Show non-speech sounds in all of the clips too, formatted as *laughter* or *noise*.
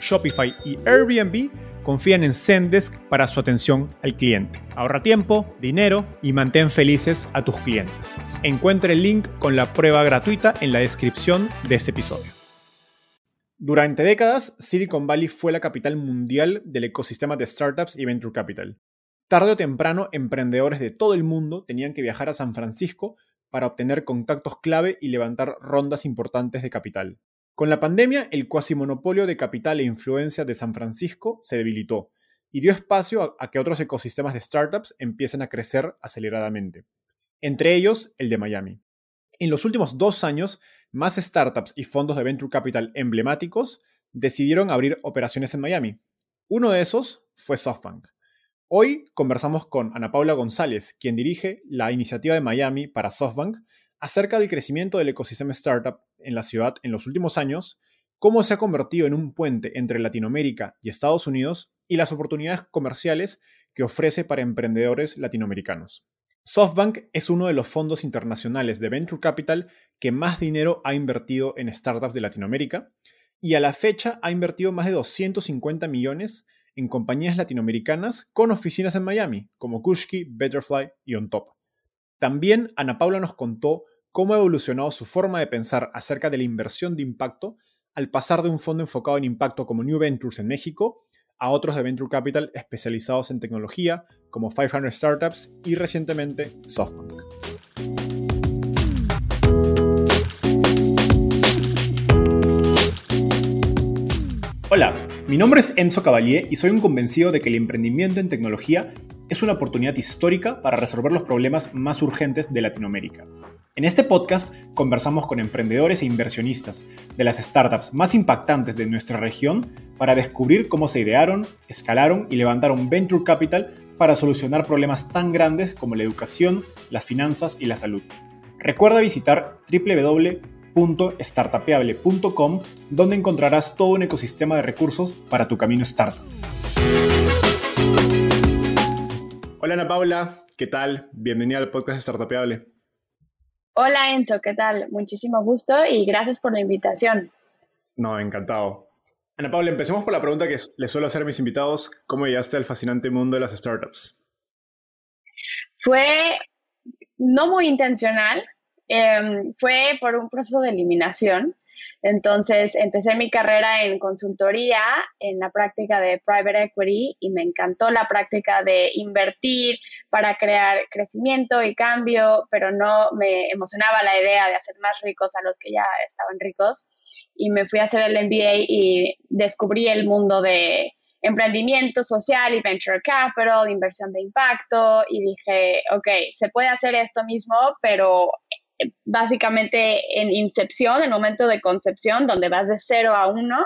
Shopify y Airbnb confían en Zendesk para su atención al cliente. Ahorra tiempo, dinero y mantén felices a tus clientes. Encuentre el link con la prueba gratuita en la descripción de este episodio. Durante décadas, Silicon Valley fue la capital mundial del ecosistema de startups y venture capital. Tarde o temprano, emprendedores de todo el mundo tenían que viajar a San Francisco para obtener contactos clave y levantar rondas importantes de capital. Con la pandemia, el cuasimonopolio de capital e influencia de San Francisco se debilitó y dio espacio a, que otros ecosistemas de startups empiecen a crecer aceleradamente, entre ellos el de Miami. En los últimos dos años, más startups y fondos de venture capital emblemáticos decidieron abrir operaciones en Miami. Uno de esos fue SoftBank. Hoy conversamos con Ana Paula González, quien dirige la iniciativa de Miami para SoftBank, acerca del crecimiento del ecosistema startup en la ciudad en los últimos años, cómo se ha convertido en un puente entre Latinoamérica y Estados Unidos y las oportunidades comerciales que ofrece para emprendedores latinoamericanos. SoftBank es uno de los fondos internacionales de Venture Capital que más dinero ha invertido en startups de Latinoamérica y a la fecha ha invertido más de 250 millones en compañías latinoamericanas con oficinas en Miami, como Kushki, Betterfly y OnTop. También Ana Paula nos contó cómo ha evolucionado su forma de pensar acerca de la inversión de impacto al pasar de un fondo enfocado en impacto como New Ventures en México a otros de Venture Capital especializados en tecnología como 500 Startups y recientemente SoftBank. Hola, mi nombre es Enzo Cavalier y soy un convencido de que el emprendimiento en tecnología es una oportunidad histórica para resolver los problemas más urgentes de Latinoamérica. En este podcast conversamos con emprendedores e inversionistas de las startups más impactantes de nuestra región para descubrir cómo se idearon, escalaron y levantaron venture capital para solucionar problemas tan grandes como la educación, las finanzas y la salud. Recuerda visitar www.startapeable.com donde encontrarás todo un ecosistema de recursos para tu camino startup. Hola Ana Paula, ¿qué tal? Bienvenida al podcast Startupeable. Hola Enzo, ¿qué tal? Muchísimo gusto y gracias por la invitación. No, encantado. Ana Paula, empecemos por la pregunta que les suelo hacer a mis invitados. ¿Cómo llegaste al fascinante mundo de las startups? Fue no muy intencional, em, fue por un proceso de eliminación. Entonces empecé mi carrera en consultoría, en la práctica de private equity y me encantó la práctica de invertir para crear crecimiento y cambio, pero no me emocionaba la idea de hacer más ricos a los que ya estaban ricos. Y me fui a hacer el MBA y descubrí el mundo de emprendimiento social y venture capital, inversión de impacto y dije, ok, se puede hacer esto mismo, pero básicamente en incepción, en momento de concepción, donde vas de cero a uno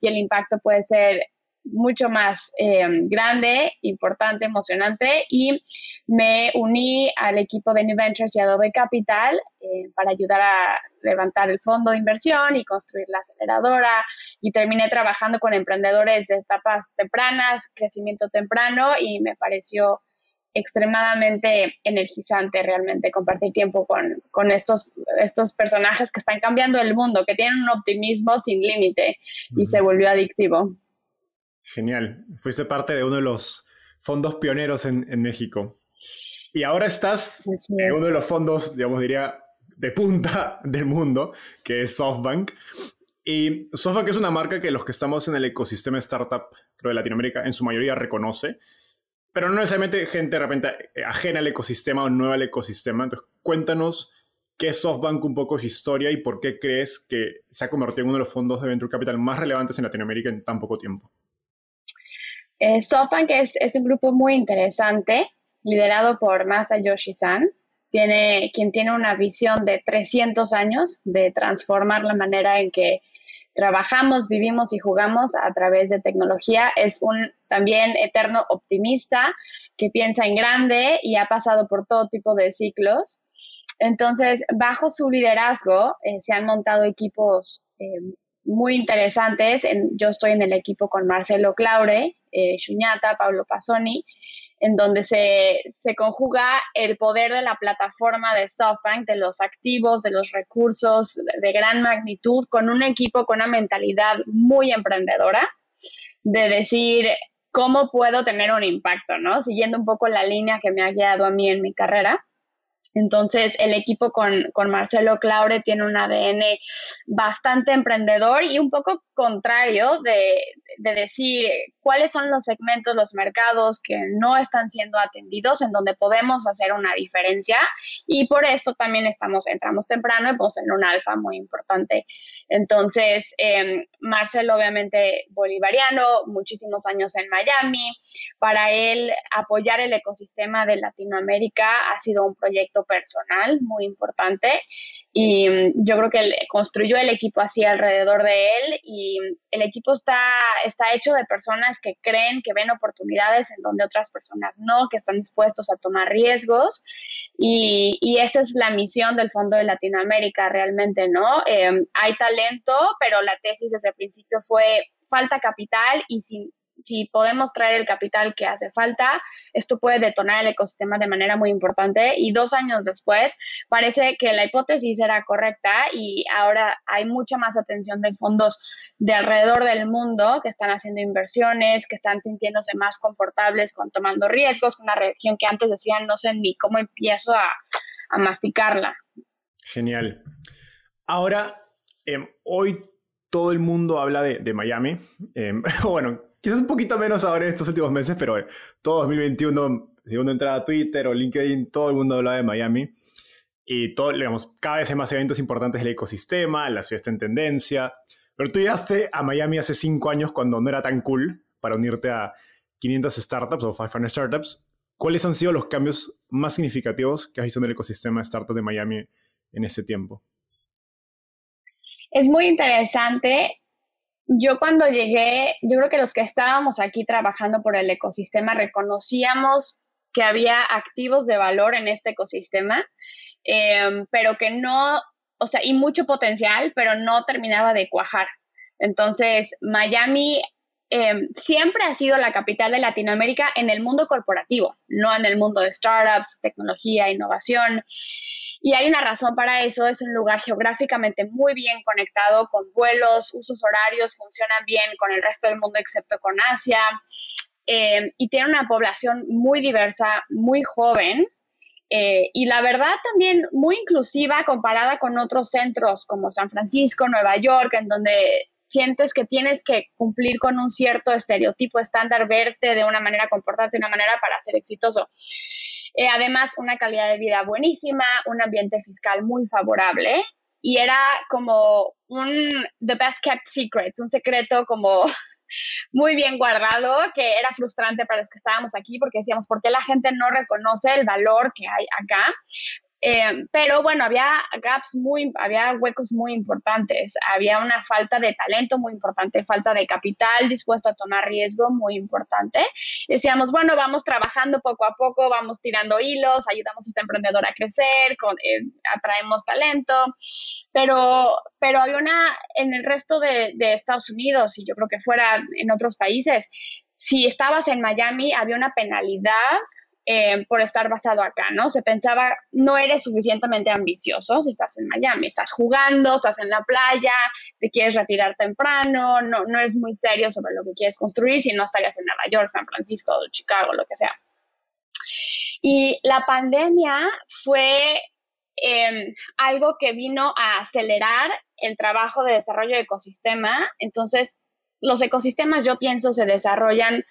y el impacto puede ser mucho más eh, grande, importante, emocionante. Y me uní al equipo de New Ventures y Adobe Capital eh, para ayudar a levantar el fondo de inversión y construir la aceleradora. Y terminé trabajando con emprendedores de etapas tempranas, crecimiento temprano y me pareció extremadamente energizante realmente compartir tiempo con, estos, estos personajes que están cambiando el mundo, que tienen un optimismo sin límite y se volvió adictivo. Genial. Fuiste parte de uno de los fondos pioneros en, México. Y ahora estás en uno de los fondos, digamos, diría, de punta *laughs* del mundo, que es SoftBank. Y SoftBank es una marca que los que estamos en el ecosistema startup, creo de Latinoamérica, en su mayoría reconoce, pero no necesariamente gente de repente ajena al ecosistema o nueva al ecosistema. Entonces, cuéntanos qué es SoftBank, un poco su historia y por qué crees que se ha convertido en uno de los fondos de Venture Capital más relevantes en Latinoamérica en tan poco tiempo. Eh, SoftBank es, es, un grupo muy interesante, liderado por Masa Yoshi-san, tiene, quien tiene una visión de 300 años de transformar la manera en que trabajamos, vivimos y jugamos a través de tecnología. Es un también eterno optimista que piensa en grande y ha pasado por todo tipo de ciclos. Entonces, bajo su liderazgo eh, se han montado equipos eh, muy interesantes. yo estoy en el equipo con Marcelo Claure, eh, Pablo Pasoni, en donde se, se, conjuga el poder de la plataforma de SoftBank, de los activos, de los recursos de gran magnitud, con un equipo con una mentalidad muy emprendedora, de decir cómo puedo tener un impacto, ¿no? Siguiendo un poco la línea que me ha guiado a mí en mi carrera. Entonces, el equipo con, Marcelo Claure tiene un ADN bastante emprendedor y un poco contrario de, decir cuáles son los segmentos, los mercados que no están siendo atendidos, en donde podemos hacer una diferencia. Y por esto también estamos, entramos temprano y pues en un alfa muy importante. Entonces, em, Marcelo, obviamente bolivariano, muchísimos años en Miami. Para él, apoyar el ecosistema de Latinoamérica ha sido un proyecto personal muy importante y mm, yo creo que construyó el equipo así alrededor de él y el equipo está, está hecho de personas que creen, que ven oportunidades en donde otras personas no, que están dispuestos a tomar riesgos y, esta es la misión del Fondo de Latinoamérica realmente, ¿no? Em, hay talento, pero la tesis desde el principio fue falta capital y sin si podemos traer el capital que hace falta, esto puede detonar el ecosistema de manera muy importante y dos años después parece que la hipótesis era correcta y ahora hay mucha más atención de fondos de alrededor del mundo que están haciendo inversiones, que están sintiéndose más confortables con tomando riesgos, una región que antes decían no sé ni cómo empiezo a, masticarla. Genial. Ahora, em, hoy todo el mundo habla de, Miami. Em, *laughs* bueno, quizás un poquito menos ahora en estos últimos meses, pero todo 2021, si uno entra a Twitter o LinkedIn, todo el mundo habla de Miami. Y todo, digamos, cada vez hay más eventos importantes del ecosistema, la ciudad está en tendencia. Pero tú llegaste a Miami hace cinco años cuando no era tan cool para unirte a 500 startups o 500 startups. ¿Cuáles han sido los cambios más significativos que has visto en el ecosistema de startups de Miami en ese tiempo? Es muy interesante yo cuando llegué, yo creo que los que estábamos aquí trabajando por el ecosistema reconocíamos que había activos de valor en este ecosistema, em, pero que no, o sea, y mucho potencial, pero no terminaba de cuajar. Entonces, Miami em, siempre ha sido la capital de Latinoamérica en el mundo corporativo, no en el mundo de startups, tecnología, innovación. Y hay una razón para eso, es un lugar geográficamente muy bien conectado con vuelos, usos horarios, funcionan bien con el resto del mundo excepto con Asia. Eh, y tiene una población muy diversa, muy joven, eh, y la verdad también muy inclusiva comparada con otros centros como San Francisco, Nueva York, en donde sientes que tienes que cumplir con un cierto estereotipo estándar, verte de una manera, comportarte de una manera para ser exitoso. Eh, además, una calidad de vida buenísima, un ambiente fiscal muy favorable y era como un the best kept secret, un secreto como *laughs* muy bien guardado, que era frustrante para los que estábamos aquí porque decíamos, ¿por qué la gente no reconoce el valor que hay acá? Eh, pero bueno, había gaps muy, había huecos muy importantes, había una falta de talento muy importante, falta de capital dispuesto a tomar riesgo muy importante. Decíamos, bueno, vamos trabajando poco a poco, vamos tirando hilos, ayudamos a este emprendedor a crecer, con, eh, atraemos talento, pero, pero había una, en el resto de, de Estados Unidos y yo creo que fuera en otros países, si estabas en Miami, había una penalidad eh, por estar basado acá, ¿no? Se pensaba, no eres suficientemente ambicioso si estás en Miami, estás jugando, estás en la playa, te quieres retirar temprano, no, no eres muy serio sobre lo que quieres construir si no estarías en Nueva York, San Francisco, Chicago, lo que sea. Y la pandemia fue em, algo que vino a acelerar el trabajo de desarrollo de ecosistema. Entonces, los ecosistemas, yo pienso, se desarrollan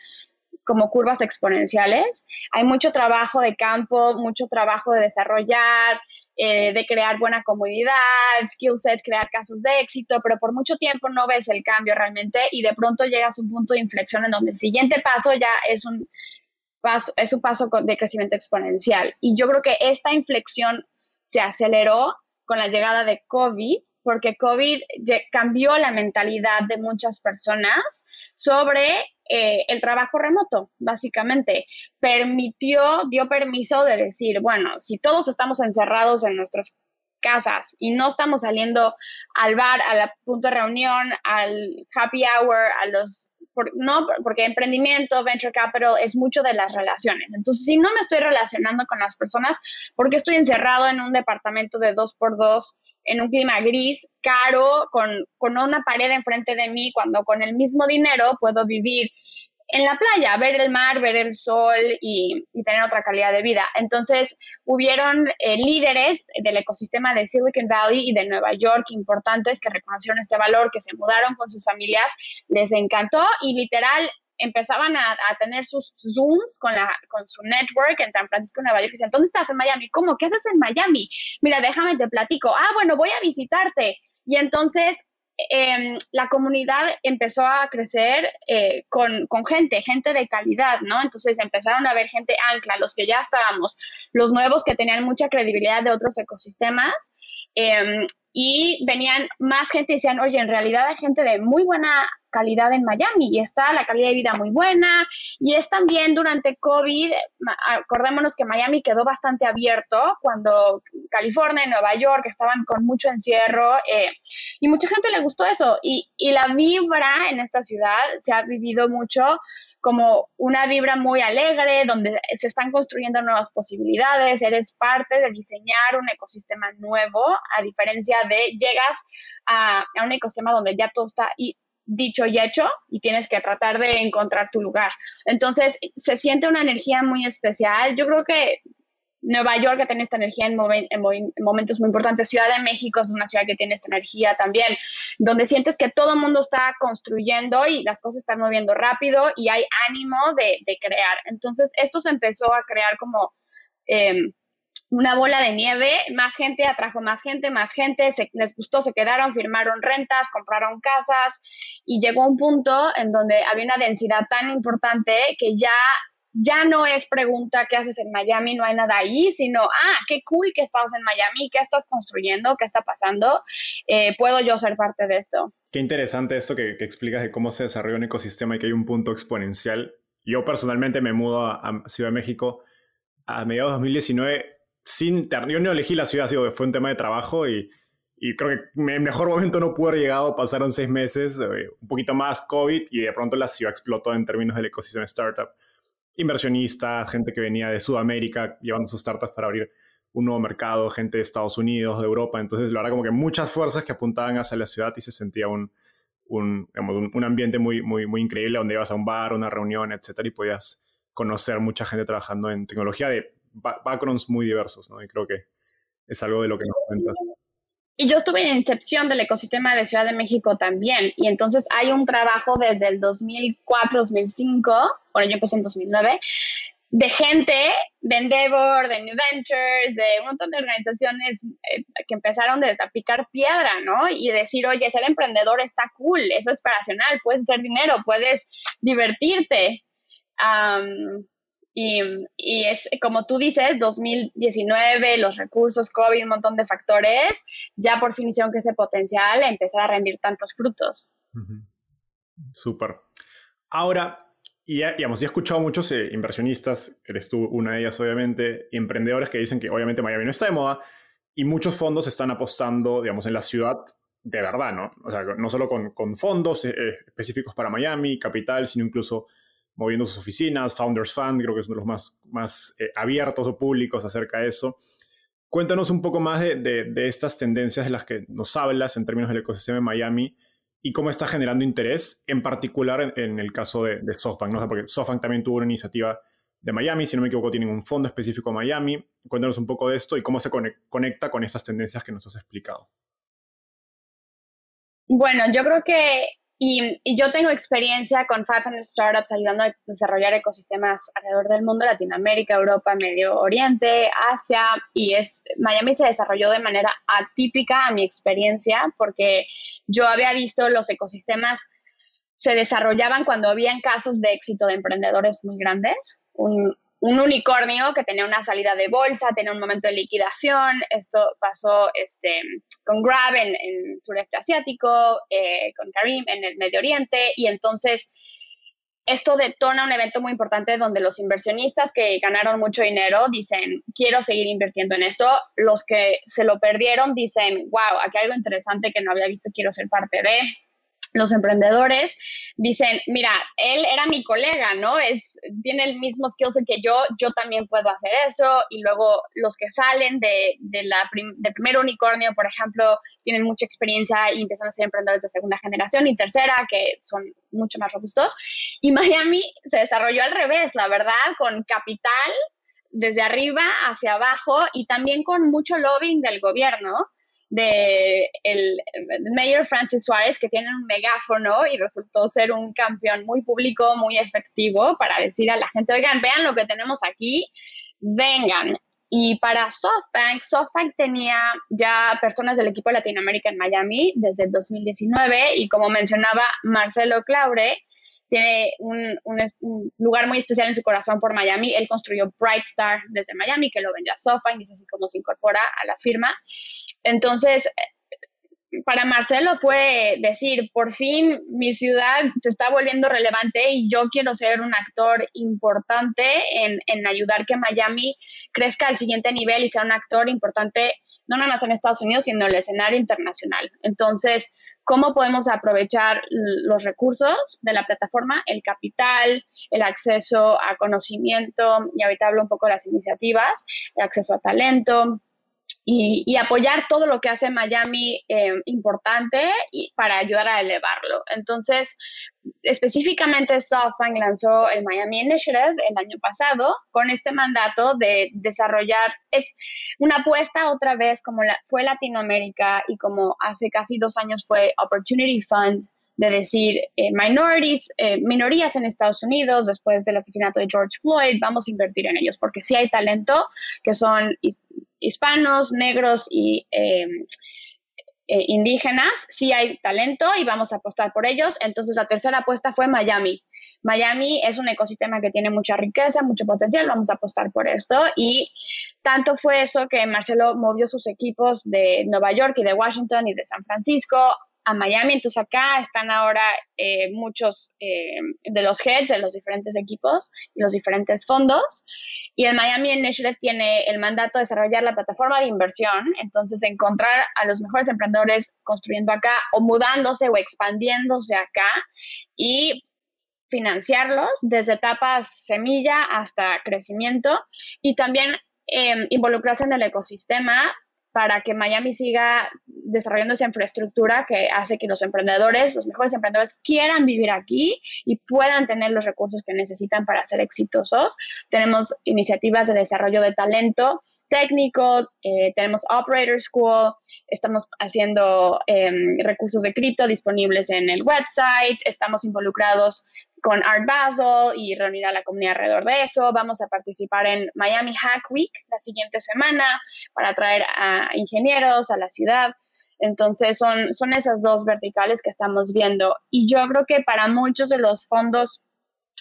como curvas exponenciales. Hay mucho trabajo de campo, mucho trabajo de desarrollar, eh, de crear buena comunidad, skill sets, crear casos de éxito, pero por mucho tiempo no ves el cambio realmente y de pronto llegas a un punto de inflexión en donde el siguiente paso ya es un paso, es un paso de crecimiento exponencial. Y yo creo que esta inflexión se aceleró con la llegada de COVID porque COVID cambió la mentalidad de muchas personas sobre eh, el trabajo remoto, básicamente. Permitió, dio permiso de decir, bueno, si todos estamos encerrados en nuestras casas y no estamos saliendo al bar, al punto de reunión, al happy hour, a los no, porque emprendimiento, venture capital es mucho de las relaciones. Entonces, si no me estoy relacionando con las personas, porque estoy encerrado en un departamento de dos por dos, en un clima gris, caro, con, con una pared enfrente de mí, cuando con el mismo dinero puedo vivir en la playa, ver el mar, ver el sol y, tener otra calidad de vida. Entonces, hubieron eh, líderes del ecosistema de Silicon Valley y de Nueva York importantes que reconocieron este valor, que se mudaron con sus familias, les encantó y literal empezaban a, tener sus Zooms con, la, con su network en San Francisco, Nueva York, y decían, ¿dónde estás en Miami? ¿Cómo? ¿Qué haces en Miami? Mira, déjame te platico. Ah, bueno, voy a visitarte. Y entonces Em, la comunidad empezó a crecer eh, con, gente, gente de calidad, ¿no? Entonces empezaron a ver gente ancla, los que ya estábamos, los nuevos que tenían mucha credibilidad de otros ecosistemas. Em, y venían más gente y decían, oye, en realidad hay gente de muy buena calidad en Miami y está la calidad de vida muy buena y es también durante COVID, acordémonos que Miami quedó bastante abierto cuando California y Nueva York estaban con mucho encierro eh, y mucha gente le gustó eso y, la vibra en esta ciudad se ha vivido mucho como una vibra muy alegre, donde se están construyendo nuevas posibilidades, eres parte de diseñar un ecosistema nuevo, a diferencia de llegas a, un ecosistema donde ya todo está dicho y hecho y tienes que tratar de encontrar tu lugar. Entonces, se siente una energía muy especial. Yo creo que Nueva York tiene esta energía en, momentos muy importantes. Ciudad de México es una ciudad que tiene esta energía también, donde sientes que todo el mundo está construyendo y las cosas están moviendo rápido y hay ánimo de, crear. Entonces, esto se empezó a crear como em, una bola de nieve, más gente atrajo más gente, más gente, les gustó, se quedaron, firmaron rentas, compraron casas y llegó un punto en donde había una densidad tan importante que ya ya no es pregunta qué haces en Miami, no hay nada ahí, sino, ah, qué cool que estás en Miami, qué estás construyendo, qué está pasando, eh, puedo yo ser parte de esto. Qué interesante esto que, explicas de cómo se desarrolla un ecosistema y que hay un punto exponencial. Yo personalmente me mudo a, Ciudad de México a mediados de 2019 sin... Yo no elegí la ciudad, fue un tema de trabajo y, creo que el mejor momento no pudo haber llegado, pasaron seis meses, eh, un poquito más COVID y de pronto la ciudad explotó en términos del ecosistema startup inversionistas, gente que venía de Sudamérica llevando sus startups para abrir un nuevo mercado, gente de Estados Unidos, de Europa. Entonces, lo era como que muchas fuerzas que apuntaban hacia la ciudad y se sentía un, un, un, ambiente muy, muy, muy increíble donde ibas a un bar, una reunión, etcétera, y podías conocer mucha gente trabajando en tecnología de backgrounds muy diversos, ¿no? Y creo que es algo de lo que nos cuentas. Y yo estuve en incepción del ecosistema de Ciudad de México también. Y entonces hay un trabajo desde el 2004-2005, bueno, yo empecé en 2009, de gente de Endeavor, de New Ventures, de un montón de organizaciones eh, que empezaron desde a picar piedra, ¿no? Y decir, oye, ser emprendedor está cool, es aspiracional, puedes hacer dinero, puedes divertirte. Y, y, es como tú dices, 2019, los recursos, COVID, un montón de factores, ya por fin hicieron que ese potencial empezar a rendir tantos frutos. Súper. Ahora, y ya, digamos, ya he escuchado muchos eh, inversionistas, eres tú una de ellas obviamente, emprendedores que dicen que obviamente Miami no está de moda y muchos fondos están apostando, digamos, en la ciudad de verdad, ¿no? O sea, no solo con, con fondos eh, específicos para Miami, capital, sino incluso moviendo sus oficinas, Founders Fund, creo que es uno de los más, más eh, abiertos o públicos acerca de eso. Cuéntanos un poco más de, de, estas tendencias de las que nos hablas en términos del ecosistema de Miami y cómo está generando interés, en particular en, el caso de, SoftBank, ¿no? porque SoftBank también tuvo una iniciativa de Miami, si no me equivoco, tienen un fondo específico a Miami. Cuéntanos un poco de esto y cómo se conecta con estas tendencias que nos has explicado. Bueno, yo creo que y, yo tengo experiencia con 500 Startups ayudando a desarrollar ecosistemas alrededor del mundo, Latinoamérica, Europa, Medio Oriente, Asia, y es, Miami se desarrolló de manera atípica a mi experiencia porque yo había visto los ecosistemas se desarrollaban cuando habían casos de éxito de emprendedores muy grandes, un, un unicornio que tenía una salida de bolsa, tenía un momento de liquidación. Esto pasó este, con Grab en, en sureste asiático, eh, con Karim en el Medio Oriente, y entonces esto detona un evento muy importante donde los inversionistas que ganaron mucho dinero dicen, quiero seguir invirtiendo en esto. Los que se lo perdieron dicen, wow, aquí hay algo interesante que no había visto, quiero ser parte de los emprendedores dicen, mira, él era mi colega, ¿no? Es, tiene el mismo skills que yo, yo también puedo hacer eso. Y luego los que salen de, de del primer unicornio, por ejemplo, tienen mucha experiencia y empiezan a ser emprendedores de segunda generación y tercera, que son mucho más robustos. Y Miami se desarrolló al revés, la verdad, con capital desde arriba hacia abajo y también con mucho lobbying del gobierno de el, mayor Francis Suárez, que tiene un megáfono y resultó ser un campeón muy público, muy efectivo para decir a la gente, oigan, vean lo que tenemos aquí, vengan. Y para SoftBank, SoftBank tenía ya personas del equipo Latinoamérica en Miami desde el 2019 y como mencionaba Marcelo Claure, tiene un, lugar muy especial en su corazón por Miami. Él construyó Bright Star desde Miami, que lo vendió a SoftBank y es así como se incorpora a la firma. Entonces, para Marcelo fue decir, por fin mi ciudad se está volviendo relevante y yo quiero ser un actor importante en, en ayudar que Miami crezca al siguiente nivel y sea un actor importante no nada más en Estados Unidos, sino en el escenario internacional. Entonces, ¿cómo podemos aprovechar los recursos de la plataforma, el capital, el acceso a conocimiento, y ahorita hablo un poco de las iniciativas, el acceso a talento, y, apoyar todo lo que hace Miami eh, importante y para ayudar a elevarlo. Entonces, específicamente SoftBank lanzó el Miami Initiative el año pasado con este mandato de desarrollar, es una apuesta otra vez como fue Latinoamérica y como hace casi dos años fue Opportunity Fund de decir eh, minorities, eh, minorías en Estados Unidos después del asesinato de George Floyd, vamos a invertir en ellos porque sí hay talento que son hispanos, negros y eh, indígenas, sí hay talento y vamos a apostar por ellos. Entonces la tercera apuesta fue Miami. Miami es un ecosistema que tiene mucha riqueza, mucho potencial, vamos a apostar por esto. Y tanto fue eso que Marcelo movió sus equipos de Nueva York y de Washington y de San Francisco a Miami. Entonces acá están ahora eh, muchos eh, de los heads de los diferentes equipos y los diferentes fondos. Y el Miami Initiative tiene el mandato de desarrollar la plataforma de inversión. Entonces encontrar a los mejores emprendedores construyendo acá o mudándose o expandiéndose acá y financiarlos desde etapas semilla hasta crecimiento y también eh, involucrarse en el ecosistema para que Miami siga desarrollando esa infraestructura que hace que los emprendedores, los mejores emprendedores, quieran vivir aquí y puedan tener los recursos que necesitan para ser exitosos. Tenemos iniciativas de desarrollo de talento técnico, eh, tenemos Operator School, estamos haciendo em, recursos de cripto disponibles en el website, estamos involucrados con Art Basel y reunir a la comunidad alrededor de eso. Vamos a participar en Miami Hack Week la siguiente semana para atraer a ingenieros a la ciudad. Entonces son, son esas dos verticales que estamos viendo. Y yo creo que para muchos de los fondos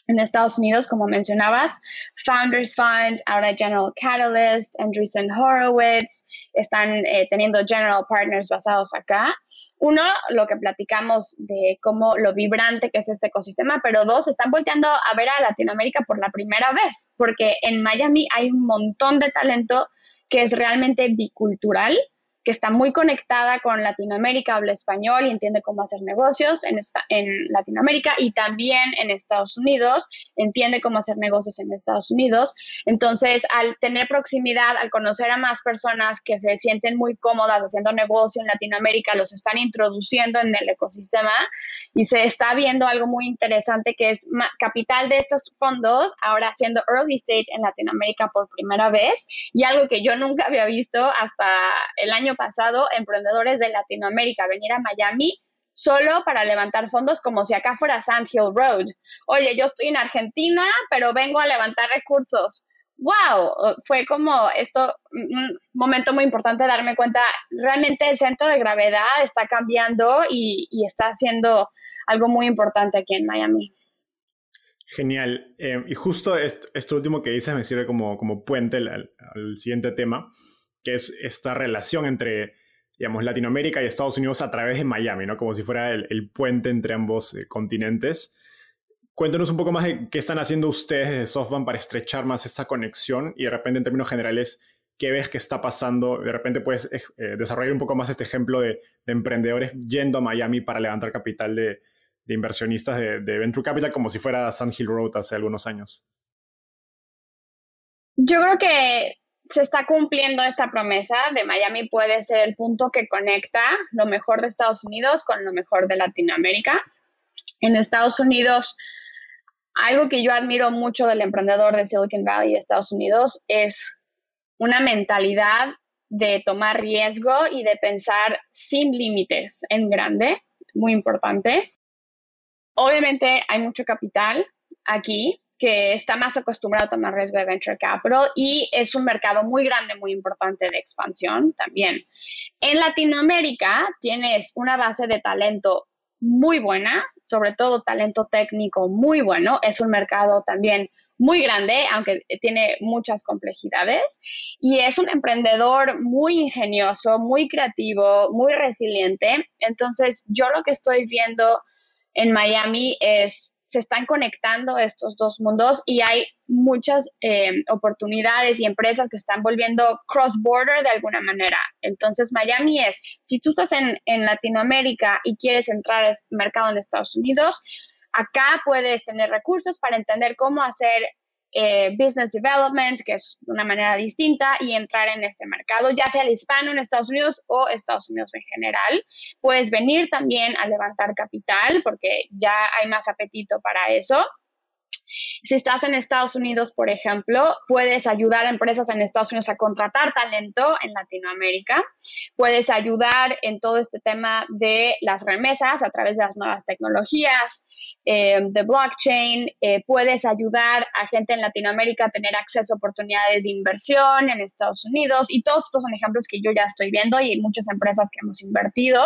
en Estados Unidos, como mencionabas, Founders Fund, ahora General Catalyst, Andreessen Horowitz, están eh, teniendo general partners basados acá. Uno, lo que platicamos de cómo lo vibrante que es este ecosistema, pero dos, están volteando a ver a Latinoamérica por la primera vez, porque en Miami hay un montón de talento que es realmente bicultural que está muy conectada con Latinoamérica, habla español y entiende cómo hacer negocios en, en Latinoamérica y también en Estados Unidos, entiende cómo hacer negocios en Estados Unidos. Entonces, al tener proximidad, al conocer a más personas que se sienten muy cómodas haciendo negocio en Latinoamérica, los están introduciendo en el ecosistema y se está viendo algo muy interesante que es capital de estos fondos ahora haciendo early stage en Latinoamérica por primera vez y algo que yo nunca había visto hasta el año pasado, emprendedores de Latinoamérica venir a Miami solo para levantar fondos como si acá fuera Sand Hill Road. Oye, yo estoy en Argentina, pero vengo a levantar recursos. ¡Wow! Fue como esto, un momento muy importante darme cuenta, realmente el centro de gravedad está cambiando y, está haciendo algo muy importante aquí en Miami. Genial. Eh, y justo esto, último que dices me sirve como, como puente al, siguiente tema, que es esta relación entre, digamos, Latinoamérica y Estados Unidos a través de Miami, ¿no? Como si fuera el, puente entre ambos eh, continentes. Cuéntanos un poco más de qué están haciendo ustedes de SoftBank para estrechar más esta conexión y de repente en términos generales, qué ves que está pasando. De repente puedes eh, desarrollar un poco más este ejemplo de, de emprendedores yendo a Miami para levantar capital de, de inversionistas de, Venture Capital como si fuera Sand Hill Road hace algunos años. Yo creo que se está cumpliendo esta promesa de Miami puede ser el punto que conecta lo mejor de Estados Unidos con lo mejor de Latinoamérica. En Estados Unidos, algo que yo admiro mucho del emprendedor de Silicon Valley de Estados Unidos es una mentalidad de tomar riesgo y de pensar sin límites en grande, muy importante. Obviamente hay mucho capital aquí que está más acostumbrado a tomar riesgo de venture capital y es un mercado muy grande, muy importante de expansión también. En Latinoamérica tienes una base de talento muy buena, sobre todo talento técnico muy bueno. Es un mercado también muy grande, aunque tiene muchas complejidades. Y es un emprendedor muy ingenioso, muy creativo, muy resiliente. Entonces, yo lo que estoy viendo en Miami es, se están conectando estos dos mundos y hay muchas eh, oportunidades y empresas que están volviendo cross-border de alguna manera. Entonces, Miami es, si tú estás en, en Latinoamérica y quieres entrar al mercado en Estados Unidos, acá puedes tener recursos para entender cómo hacer eh, business development, que es de una manera distinta, y entrar en este mercado, ya sea el hispano en Estados Unidos o Estados Unidos en general. Puedes venir también a levantar capital porque ya hay más apetito para eso. Si estás en Estados Unidos, por ejemplo, puedes ayudar a empresas en Estados Unidos a contratar talento en Latinoamérica. Puedes ayudar en todo este tema de las remesas a través de las nuevas tecnologías, eh, de blockchain. Eh, puedes ayudar a gente en Latinoamérica a tener acceso a oportunidades de inversión en Estados Unidos. Y todos estos son ejemplos que yo ya estoy viendo y muchas empresas que hemos invertido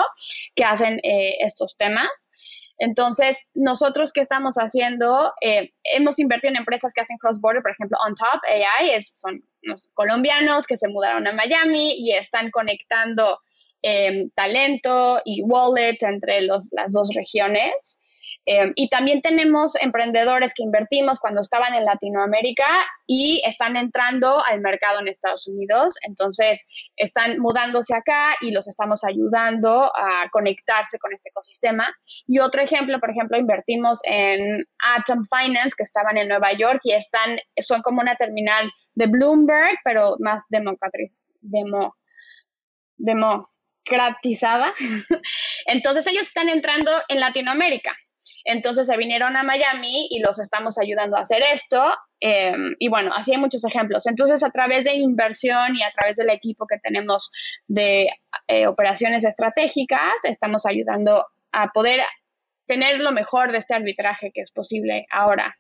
que hacen eh, estos temas. Entonces, nosotros ¿qué estamos haciendo, eh, hemos invertido en empresas que hacen cross-border, por ejemplo, OnTop AI, son los colombianos que se mudaron a Miami y están conectando eh, talento y wallets entre las dos regiones. Em, y también tenemos emprendedores que invertimos cuando estaban en Latinoamérica y están entrando al mercado en Estados Unidos. Entonces, están mudándose acá y los estamos ayudando a conectarse con este ecosistema. Y otro ejemplo, por ejemplo, invertimos en Atom Finance, que estaban en Nueva York y están, son como una terminal de Bloomberg, pero más demo, democratizada. *laughs* Entonces, ellos están entrando en Latinoamérica. Entonces se vinieron a Miami y los estamos ayudando a hacer esto. Em, y bueno, así hay muchos ejemplos. Entonces, a través de inversión y a través del equipo que tenemos de eh, operaciones estratégicas, estamos ayudando a poder tener lo mejor de este arbitraje que es posible ahora.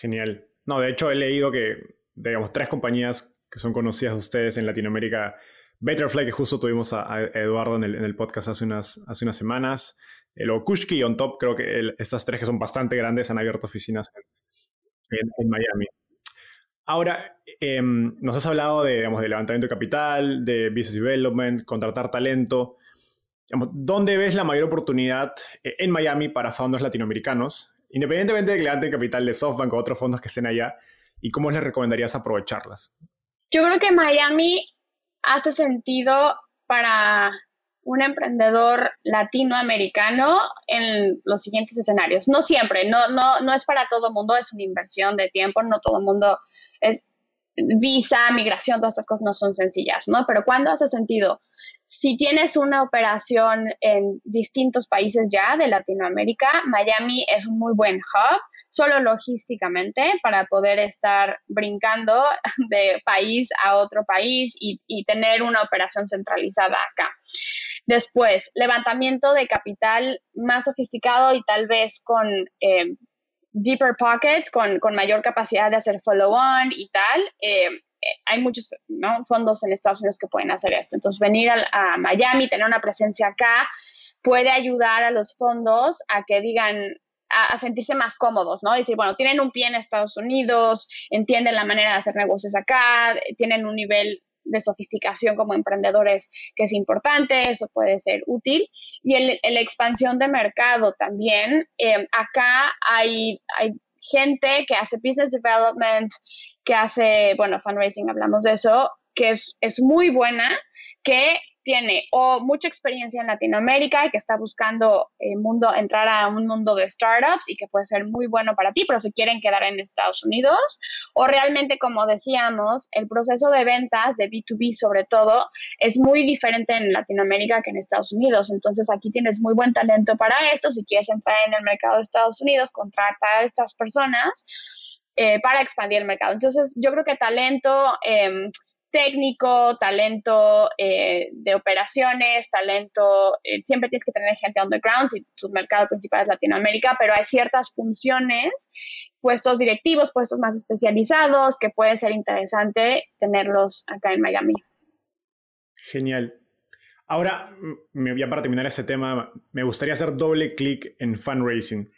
Genial. No, de hecho he leído que, digamos, tres compañías que son conocidas de ustedes en Latinoamérica, Betterfly, que justo tuvimos a, Eduardo en el, podcast hace unas, hace unas semanas, el Okushki y On Top, creo que estas tres que son bastante grandes han abierto oficinas en, Miami. Ahora, em, nos has hablado de, digamos, de levantamiento de capital, de business development, contratar talento. ¿Dónde ves la mayor oportunidad eh, en Miami para fondos latinoamericanos, independientemente de que levanten capital de SoftBank o otros fondos que estén allá? ¿Y cómo les recomendarías aprovecharlas? Yo creo que Miami hace sentido para un emprendedor latinoamericano en los siguientes escenarios. No siempre, no, no, no es para todo el mundo, es una inversión de tiempo, no todo el mundo es visa, migración, todas estas cosas no son sencillas, ¿no? Pero ¿cuándo hace sentido? Si tienes una operación en distintos países ya de Latinoamérica, Miami es un muy buen hub, solo logísticamente, para poder estar brincando *laughs* de país a otro país y, tener una operación centralizada acá. Después, levantamiento de capital más sofisticado y tal vez con eh, deeper pockets, con, mayor capacidad de hacer follow-on y tal. Eh, hay muchos fondos en Estados Unidos que pueden hacer esto. Entonces, venir a, Miami, tener una presencia acá, puede ayudar a los fondos a que digan, a, sentirse más cómodos, ¿no? Decir, bueno, tienen un pie en Estados Unidos, entienden la manera de hacer negocios acá, tienen un nivel de sofisticación como emprendedores que es importante, eso puede ser útil. Y la expansión de mercado también. Eh, acá hay, hay gente que hace business development, que hace, bueno, fundraising, hablamos de eso, que es, es muy buena, que tiene o mucha experiencia en Latinoamérica y que está buscando eh, mundo, entrar a un mundo de startups y que puede ser muy bueno para ti, pero se quieren quedar en Estados Unidos, o realmente, como decíamos, el proceso de ventas de B2B sobre todo es muy diferente en Latinoamérica que en Estados Unidos. Entonces aquí tienes muy buen talento para esto. Si quieres entrar en el mercado de Estados Unidos, contratar a estas personas eh, para expandir el mercado. Entonces yo creo que talento... Eh, técnico, talento eh, de operaciones, talento, eh, siempre tienes que tener gente on the ground si tu mercado principal es Latinoamérica, pero hay ciertas funciones, puestos directivos, puestos más especializados, que puede ser interesante tenerlos acá en Miami. Genial. Ahora, ya para terminar este tema, me gustaría hacer doble clic en fundraising.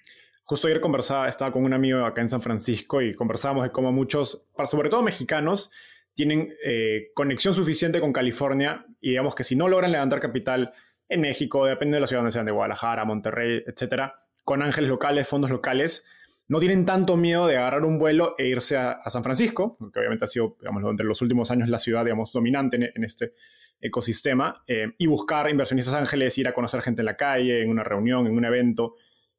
Justo ayer conversaba, estaba con un amigo acá en San Francisco y conversábamos de cómo muchos, sobre todo mexicanos, tienen eh, conexión suficiente con California y digamos que si no logran levantar capital en México, depende de la ciudad donde sean, de Guadalajara, Monterrey, etcétera, con ángeles locales, fondos locales, no tienen tanto miedo de agarrar un vuelo e irse a, San Francisco, que obviamente ha sido, digamos, entre los últimos años la ciudad, digamos, dominante en, este ecosistema, eh, y buscar inversionistas ángeles, ir a conocer gente en la calle, en una reunión, en un evento.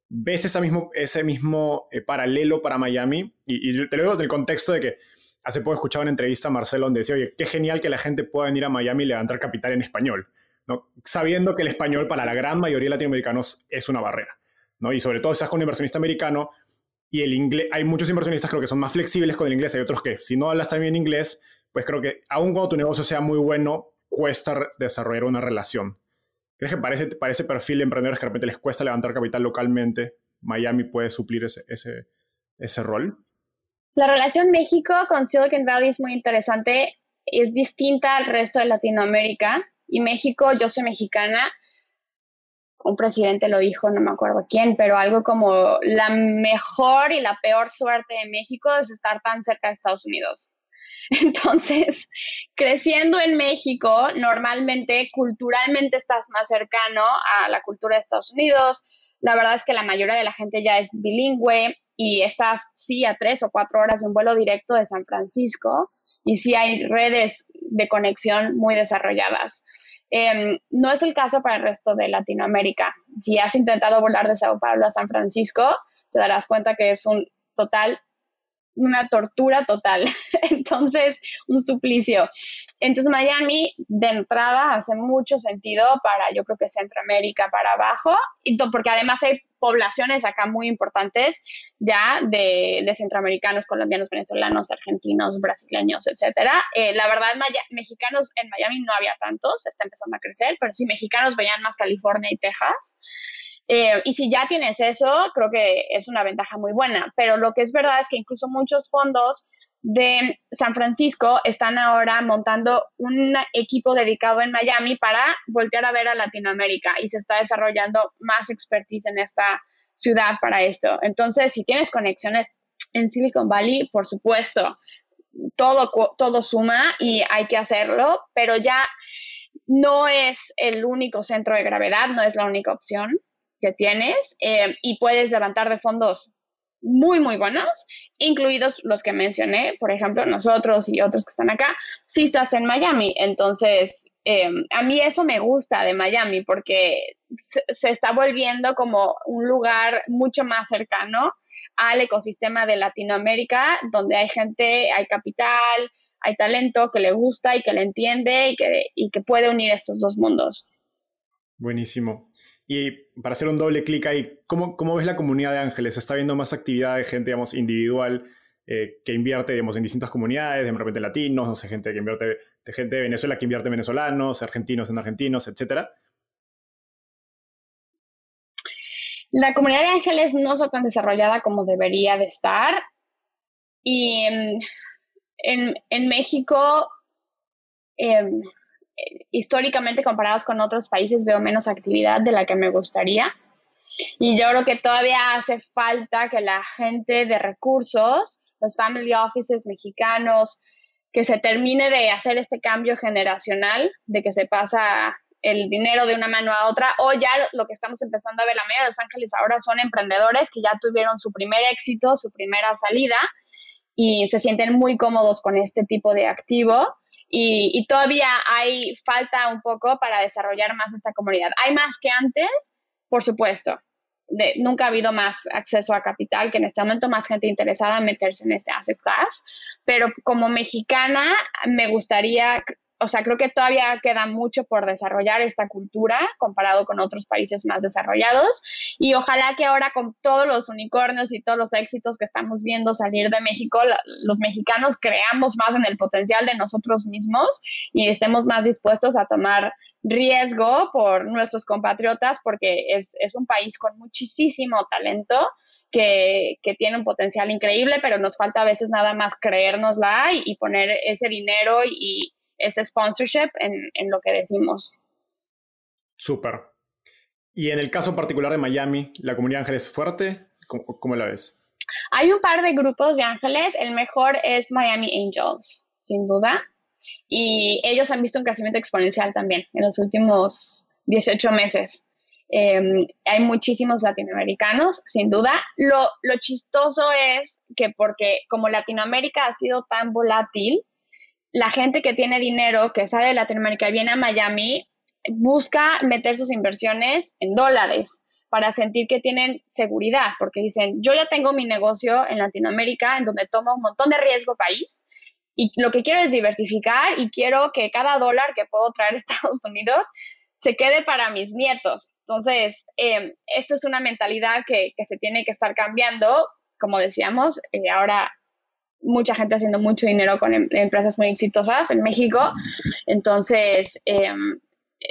¿Ves ese mismo, ese mismo eh, paralelo para Miami? Y, y te lo digo en el contexto de que hace poco escuchaba una entrevista a Marcelo donde decía, oye, qué genial que la gente pueda venir a Miami y levantar capital en español, sabiendo que el español para la gran mayoría de latinoamericanos es una barrera. ¿no? Y sobre todo si estás con un inversionista americano y el inglés, hay muchos inversionistas creo que son más flexibles con el inglés, hay otros que si no hablas también inglés, pues creo que aun cuando tu negocio sea muy bueno, cuesta desarrollar una relación. ¿Crees que para ese perfil de emprendedores que de repente les cuesta levantar capital localmente, Miami puede suplir ese, ese, ese rol? La relación México con Silicon Valley es muy interesante, es distinta al resto de Latinoamérica y México, yo soy mexicana, un presidente lo dijo, no me acuerdo quién, pero algo como la mejor y la peor suerte de México es estar tan cerca de Estados Unidos. *laughs* Entonces, creciendo en México, normalmente, culturalmente estás más cercano a la cultura de Estados Unidos. La verdad es que la mayoría de la gente ya es bilingüe y estás sí a tres o cuatro horas de un vuelo directo de San Francisco y sí hay redes de conexión muy desarrolladas. Em, no es el caso para el resto de Latinoamérica. Si has intentado volar de Sao Paulo a San Francisco, te darás cuenta que es un total una tortura total. *laughs* Entonces, un suplicio. Entonces, Miami, de entrada, hace mucho sentido para, yo creo que Centroamérica para abajo, porque además hay poblaciones acá muy importantes ya de, de centroamericanos, colombianos, venezolanos, argentinos, brasileños, etcétera. Eh, la verdad, mexicanos en Miami no había tantos, está empezando a crecer, pero sí, mexicanos veían más California y Texas. Eh, y si ya tienes eso, creo que es una ventaja muy buena. Pero lo que es verdad es que incluso muchos fondos de San Francisco están ahora montando un equipo dedicado en Miami para voltear a ver a Latinoamérica y se está desarrollando más expertise en esta ciudad para esto. Entonces, si tienes conexiones en Silicon Valley, por supuesto, todo, todo suma y hay que hacerlo, pero ya no es el único centro de gravedad, no es la única opción que tienes eh, y puedes levantar de fondos muy, muy buenos, incluidos los que mencioné, por ejemplo, nosotros y otros que están acá, si estás en Miami. Entonces, em, a mí eso me gusta de Miami porque se, está volviendo como un lugar mucho más cercano al ecosistema de Latinoamérica, donde hay gente, hay capital, hay talento que le gusta y que le entiende y que, y que puede unir estos dos mundos. Buenísimo. Y para hacer un doble clic ahí, ¿cómo, ¿cómo, ves la comunidad de ángeles? ¿Está viendo más actividad de gente, digamos, individual eh, que invierte, digamos, en distintas comunidades, de repente latinos, no sé, gente que invierte, de gente de Venezuela que invierte en venezolanos, argentinos en argentinos, etcétera? La comunidad de ángeles no está tan desarrollada como debería de estar. Y em, en, en México, em, históricamente comparados con otros países veo menos actividad de la que me gustaría. Y yo creo que todavía hace falta que la gente de recursos, los family offices mexicanos, que se termine de hacer este cambio generacional, de que se pasa el dinero de una mano a otra, o ya lo que estamos empezando a ver, la mayoría de Los Ángeles ahora son emprendedores que ya tuvieron su primer éxito, su primera salida, y se sienten muy cómodos con este tipo de activo y, todavía hay falta un poco para desarrollar más esta comunidad. Hay más que antes, por supuesto. nunca ha habido más acceso a capital, que en este momento más gente interesada en meterse en este asset class, pero como mexicana me gustaría o sea, creo que todavía queda mucho por desarrollar esta cultura comparado con otros países más desarrollados y ojalá que ahora con todos los unicornios y todos los éxitos que estamos viendo salir de México, los mexicanos creamos más en el potencial de nosotros mismos y estemos más dispuestos a tomar riesgo por nuestros compatriotas porque es, un país con muchísimo talento. Que, tiene un potencial increíble, pero nos falta a veces nada más creérnosla y, y poner ese dinero y, ese sponsorship en, lo que decimos. Súper. Y en el caso particular de Miami, ¿la comunidad de ángeles es fuerte? ¿Cómo, la ves? Hay un par de grupos de ángeles. El mejor es Miami Angels, sin duda. Y ellos han visto un crecimiento exponencial también en los últimos 18 meses. Em, hay muchísimos latinoamericanos, sin duda. Lo, lo chistoso es que porque como Latinoamérica ha sido tan volátil, la gente que tiene dinero, que sale de Latinoamérica y viene a Miami, busca meter sus inversiones en dólares para sentir que tienen seguridad, porque dicen, yo ya tengo mi negocio en Latinoamérica, en donde tomo un montón de riesgo país, y lo que quiero es diversificar y quiero que cada dólar que puedo traer a *laughs* Estados Unidos se quede para mis nietos. Entonces, em, esto es una mentalidad que, se tiene que estar cambiando. Como decíamos, eh, ahora mucha gente haciendo mucho dinero con em, empresas muy exitosas en México. Entonces, em,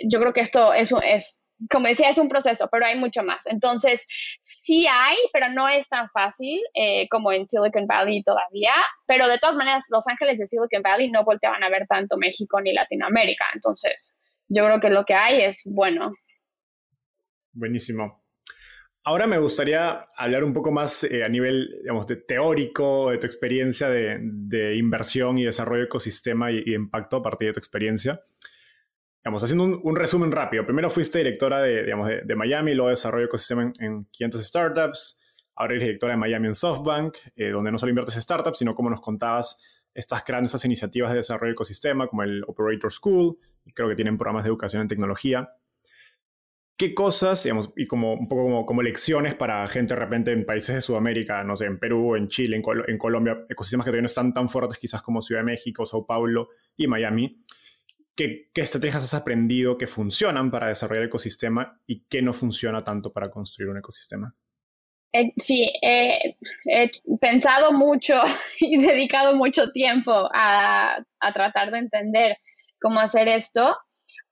yo creo que esto es, es, como decía, es un proceso, pero hay mucho más. Entonces, sí hay, pero no es tan fácil eh, como en Silicon Valley todavía. Pero de todas maneras, los ángeles de Silicon Valley no volteaban a ver tanto México ni Latinoamérica. Entonces, yo creo que lo que hay es bueno. Buenísimo. Ahora me gustaría hablar un poco más eh, a nivel, digamos, de teórico, de tu experiencia de, inversión y desarrollo de ecosistema y, impacto a partir de tu experiencia. Digamos, haciendo un, resumen rápido. Primero fuiste directora de, digamos, de, Miami, luego desarrollo de ecosistema en, 500 startups. Ahora eres directora de Miami en SoftBank, eh, donde no solo inviertes en startups, sino como nos contabas, estás creando esas iniciativas de desarrollo de ecosistema, como el Operator School, creo que tienen programas de educación en tecnología. ¿Qué cosas, digamos, y como un poco como, lecciones para gente de repente en países de Sudamérica, no sé, en Perú, en Chile, en, Colombia, ecosistemas que todavía no están tan fuertes quizás como Ciudad de México, Sao Paulo y Miami? ¿Qué, estrategias has aprendido que funcionan para desarrollar el ecosistema y qué no funciona tanto para construir un ecosistema? Eh, sí, he pensado mucho *laughs* y dedicado mucho tiempo a, a tratar de entender cómo hacer esto.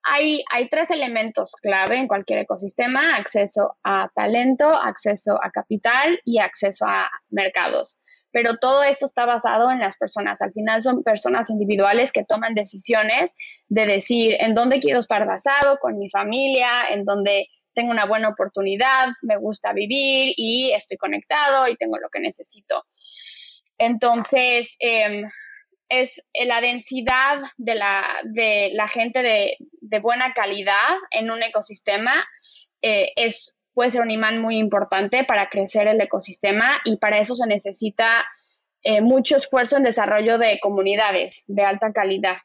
Hay, tres elementos clave en cualquier ecosistema, acceso a talento, acceso a capital y acceso a mercados. Pero todo esto está basado en las personas. Al final son personas individuales que toman decisiones de decir en dónde quiero estar basado, con mi familia, en dónde tengo una buena oportunidad, me gusta vivir y estoy conectado y tengo lo que necesito. Entonces, em, es eh, la densidad de la, de la gente de, buena calidad en un ecosistema eh, es puede ser un imán muy importante para crecer el ecosistema y para eso se necesita eh, mucho esfuerzo en desarrollo de comunidades de alta calidad,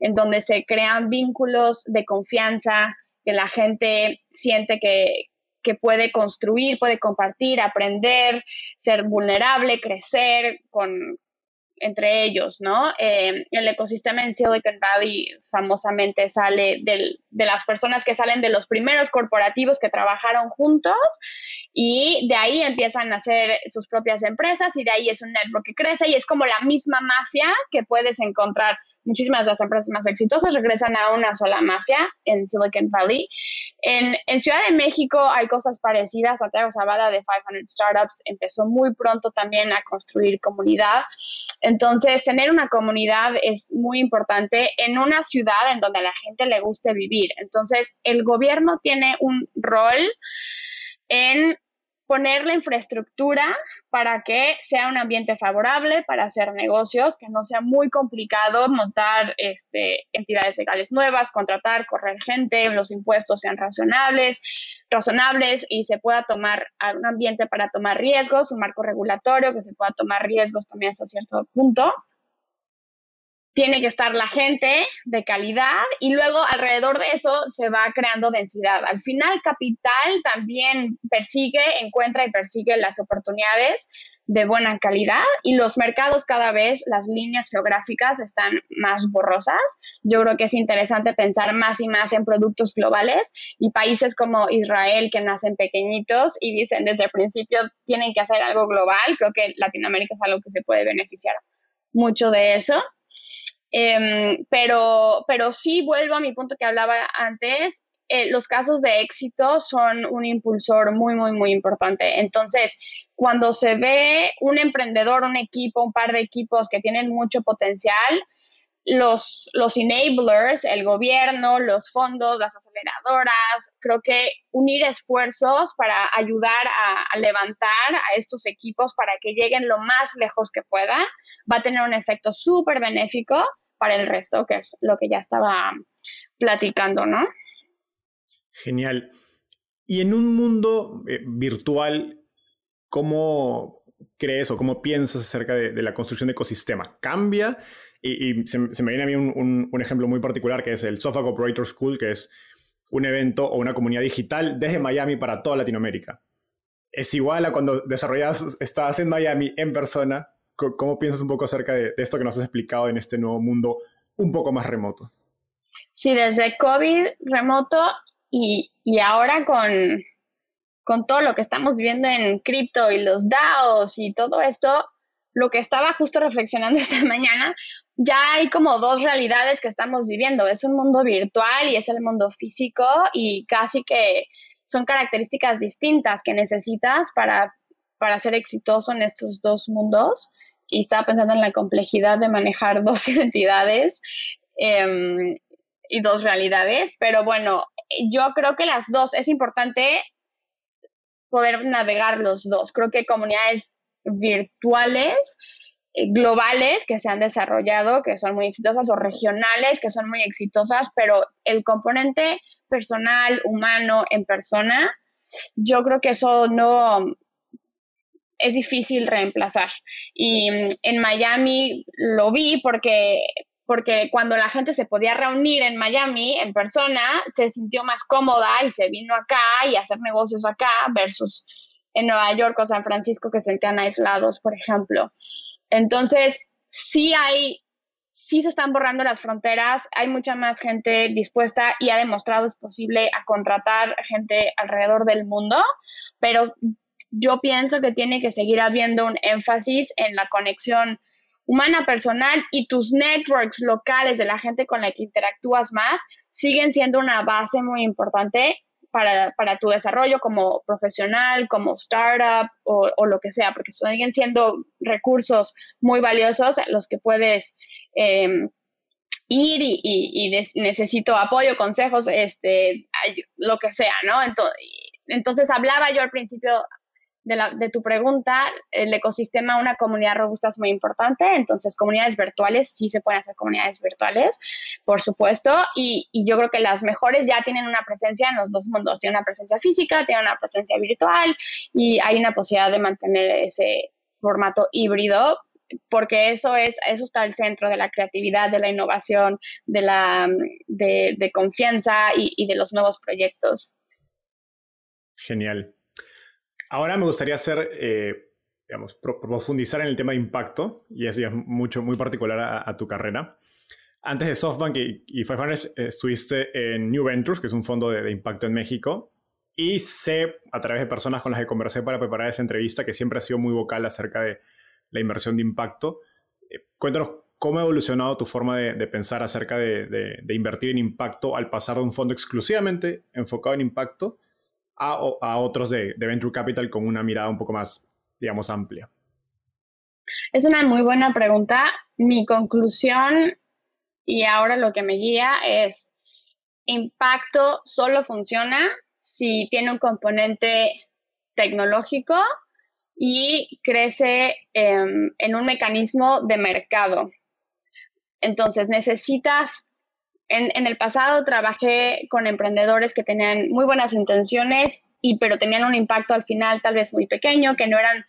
en donde se crean vínculos de confianza, que la gente siente que, que puede construir, puede compartir, aprender, ser vulnerable, crecer con, entre ellos, ¿no? Eh, el ecosistema en Silicon Valley famosamente sale de las personas que salen de los primeros corporativos que trabajaron juntos y de ahí empiezan a hacer sus propias empresas y de ahí es un network que crece y es como la misma mafia que puedes encontrar muchísimas de las empresas más exitosas regresan a una sola mafia en Silicon Valley. En, Ciudad de México hay cosas parecidas. Santiago Zavala de 500 Startups empezó muy pronto también a construir comunidad. Entonces, tener una comunidad es muy importante en una ciudad en donde a la gente le guste vivir. Entonces, el gobierno tiene un rol en poner la infraestructura para que sea un ambiente favorable para hacer negocios, que no sea muy complicado montar este, entidades legales nuevas, contratar, correr gente, los impuestos sean razonables, razonables y se pueda tomar un ambiente para tomar riesgos, un marco regulatorio que se pueda tomar riesgos también hasta cierto punto tiene que estar la gente de calidad y luego alrededor de eso se va creando densidad. Al final, capital también persigue, encuentra y persigue las oportunidades de buena calidad y los mercados cada vez, las líneas geográficas están más borrosas. Yo creo que es interesante pensar más y más en productos globales y países como Israel que nacen pequeñitos y dicen desde el principio tienen que hacer algo global. Creo que Latinoamérica es algo que se puede beneficiar mucho de eso. Em, pero, pero sí vuelvo a mi punto que hablaba antes, eh, los casos de éxito son un impulsor muy, muy, muy importante. Entonces, cuando se ve un emprendedor, un equipo, un par de equipos que tienen mucho potencial, los, los enablers, el gobierno, los fondos, las aceleradoras, creo que unir esfuerzos para ayudar a, levantar a estos equipos para que lleguen lo más lejos que pueda, va a tener un efecto súper benéfico para el resto, que es lo que ya estaba platicando, ¿no? Genial. Y en un mundo eh, virtual, ¿cómo crees o cómo piensas acerca de, la construcción de ecosistema? ¿Cambia? Y, se, me viene a mí un, ejemplo muy particular que es el Sofa Operator School, que es un evento o una comunidad digital desde Miami para toda Latinoamérica. ¿Es igual a cuando desarrollas, estás en Miami en persona ¿Cómo piensas un poco acerca de, esto que nos has explicado en este nuevo mundo un poco más remoto? Sí, desde COVID remoto y, ahora con, con todo lo que estamos viendo en cripto y los DAOs y todo esto, lo que estaba justo reflexionando *laughs* esta mañana, ya hay como dos realidades que estamos viviendo. Es un mundo virtual y es el mundo físico y casi que son características distintas que necesitas para para ser exitoso en estos dos mundos y estaba pensando en la complejidad de manejar *laughs* dos identidades em, y dos realidades, pero bueno, yo creo que las dos, es importante poder navegar los dos. Creo que comunidades virtuales, eh, globales que se han desarrollado, que son muy exitosas, o regionales que son muy exitosas, pero el componente personal, humano, en persona, yo creo que eso no, es difícil reemplazar. Y en Miami lo vi porque, porque cuando la gente se podía reunir en Miami en persona, se sintió más cómoda y se vino acá y hacer negocios acá versus en Nueva York o San Francisco que se sentían aislados, por ejemplo. Entonces, sí hay, sí se están borrando las fronteras, hay mucha más gente dispuesta y ha demostrado es posible a contratar gente alrededor del mundo, pero yo pienso que tiene que seguir habiendo un énfasis en la conexión humana personal y tus networks locales de la gente con la que interactúas más siguen siendo una base muy importante para, tu desarrollo como profesional, como startup o, lo que sea, porque siguen siendo recursos muy valiosos los que puedes em, ir y, necesito apoyo, consejos, este, lo que sea, ¿no? Entonces hablaba yo al principio de, tu pregunta, el ecosistema, una comunidad robusta es muy importante, entonces comunidades virtuales, sí se pueden hacer comunidades virtuales, por supuesto, y, yo creo que las mejores ya tienen una presencia en los dos mundos, tienen una presencia física, tienen una presencia virtual y hay una posibilidad de mantener ese formato híbrido porque eso es eso está al centro de la creatividad, de la innovación, de la de, confianza y de los nuevos proyectos. Genial. Ahora me gustaría hacer, eh, digamos, profundizar en el tema de impacto, y es, mucho, muy particular a, tu carrera. Antes de SoftBank y, y 500 estuviste en New Ventures, que es un fondo de, impacto en México, y sé, a través de personas con las que conversé para preparar esa entrevista, que siempre ha sido muy vocal acerca de la inversión de impacto. Eh, cuéntanos cómo ha evolucionado tu forma de, pensar acerca de, de, invertir en impacto al pasar de un fondo exclusivamente enfocado en impacto a, otros de, Venture Capital con una mirada un poco más, digamos, amplia? Es una muy buena pregunta. Mi conclusión y ahora lo que me guía es impacto solo funciona si tiene un componente tecnológico y crece em, en un mecanismo de mercado. Entonces necesitas en, el pasado trabajé con emprendedores que tenían muy buenas intenciones, y, pero tenían un impacto al final tal vez muy pequeño, que no eran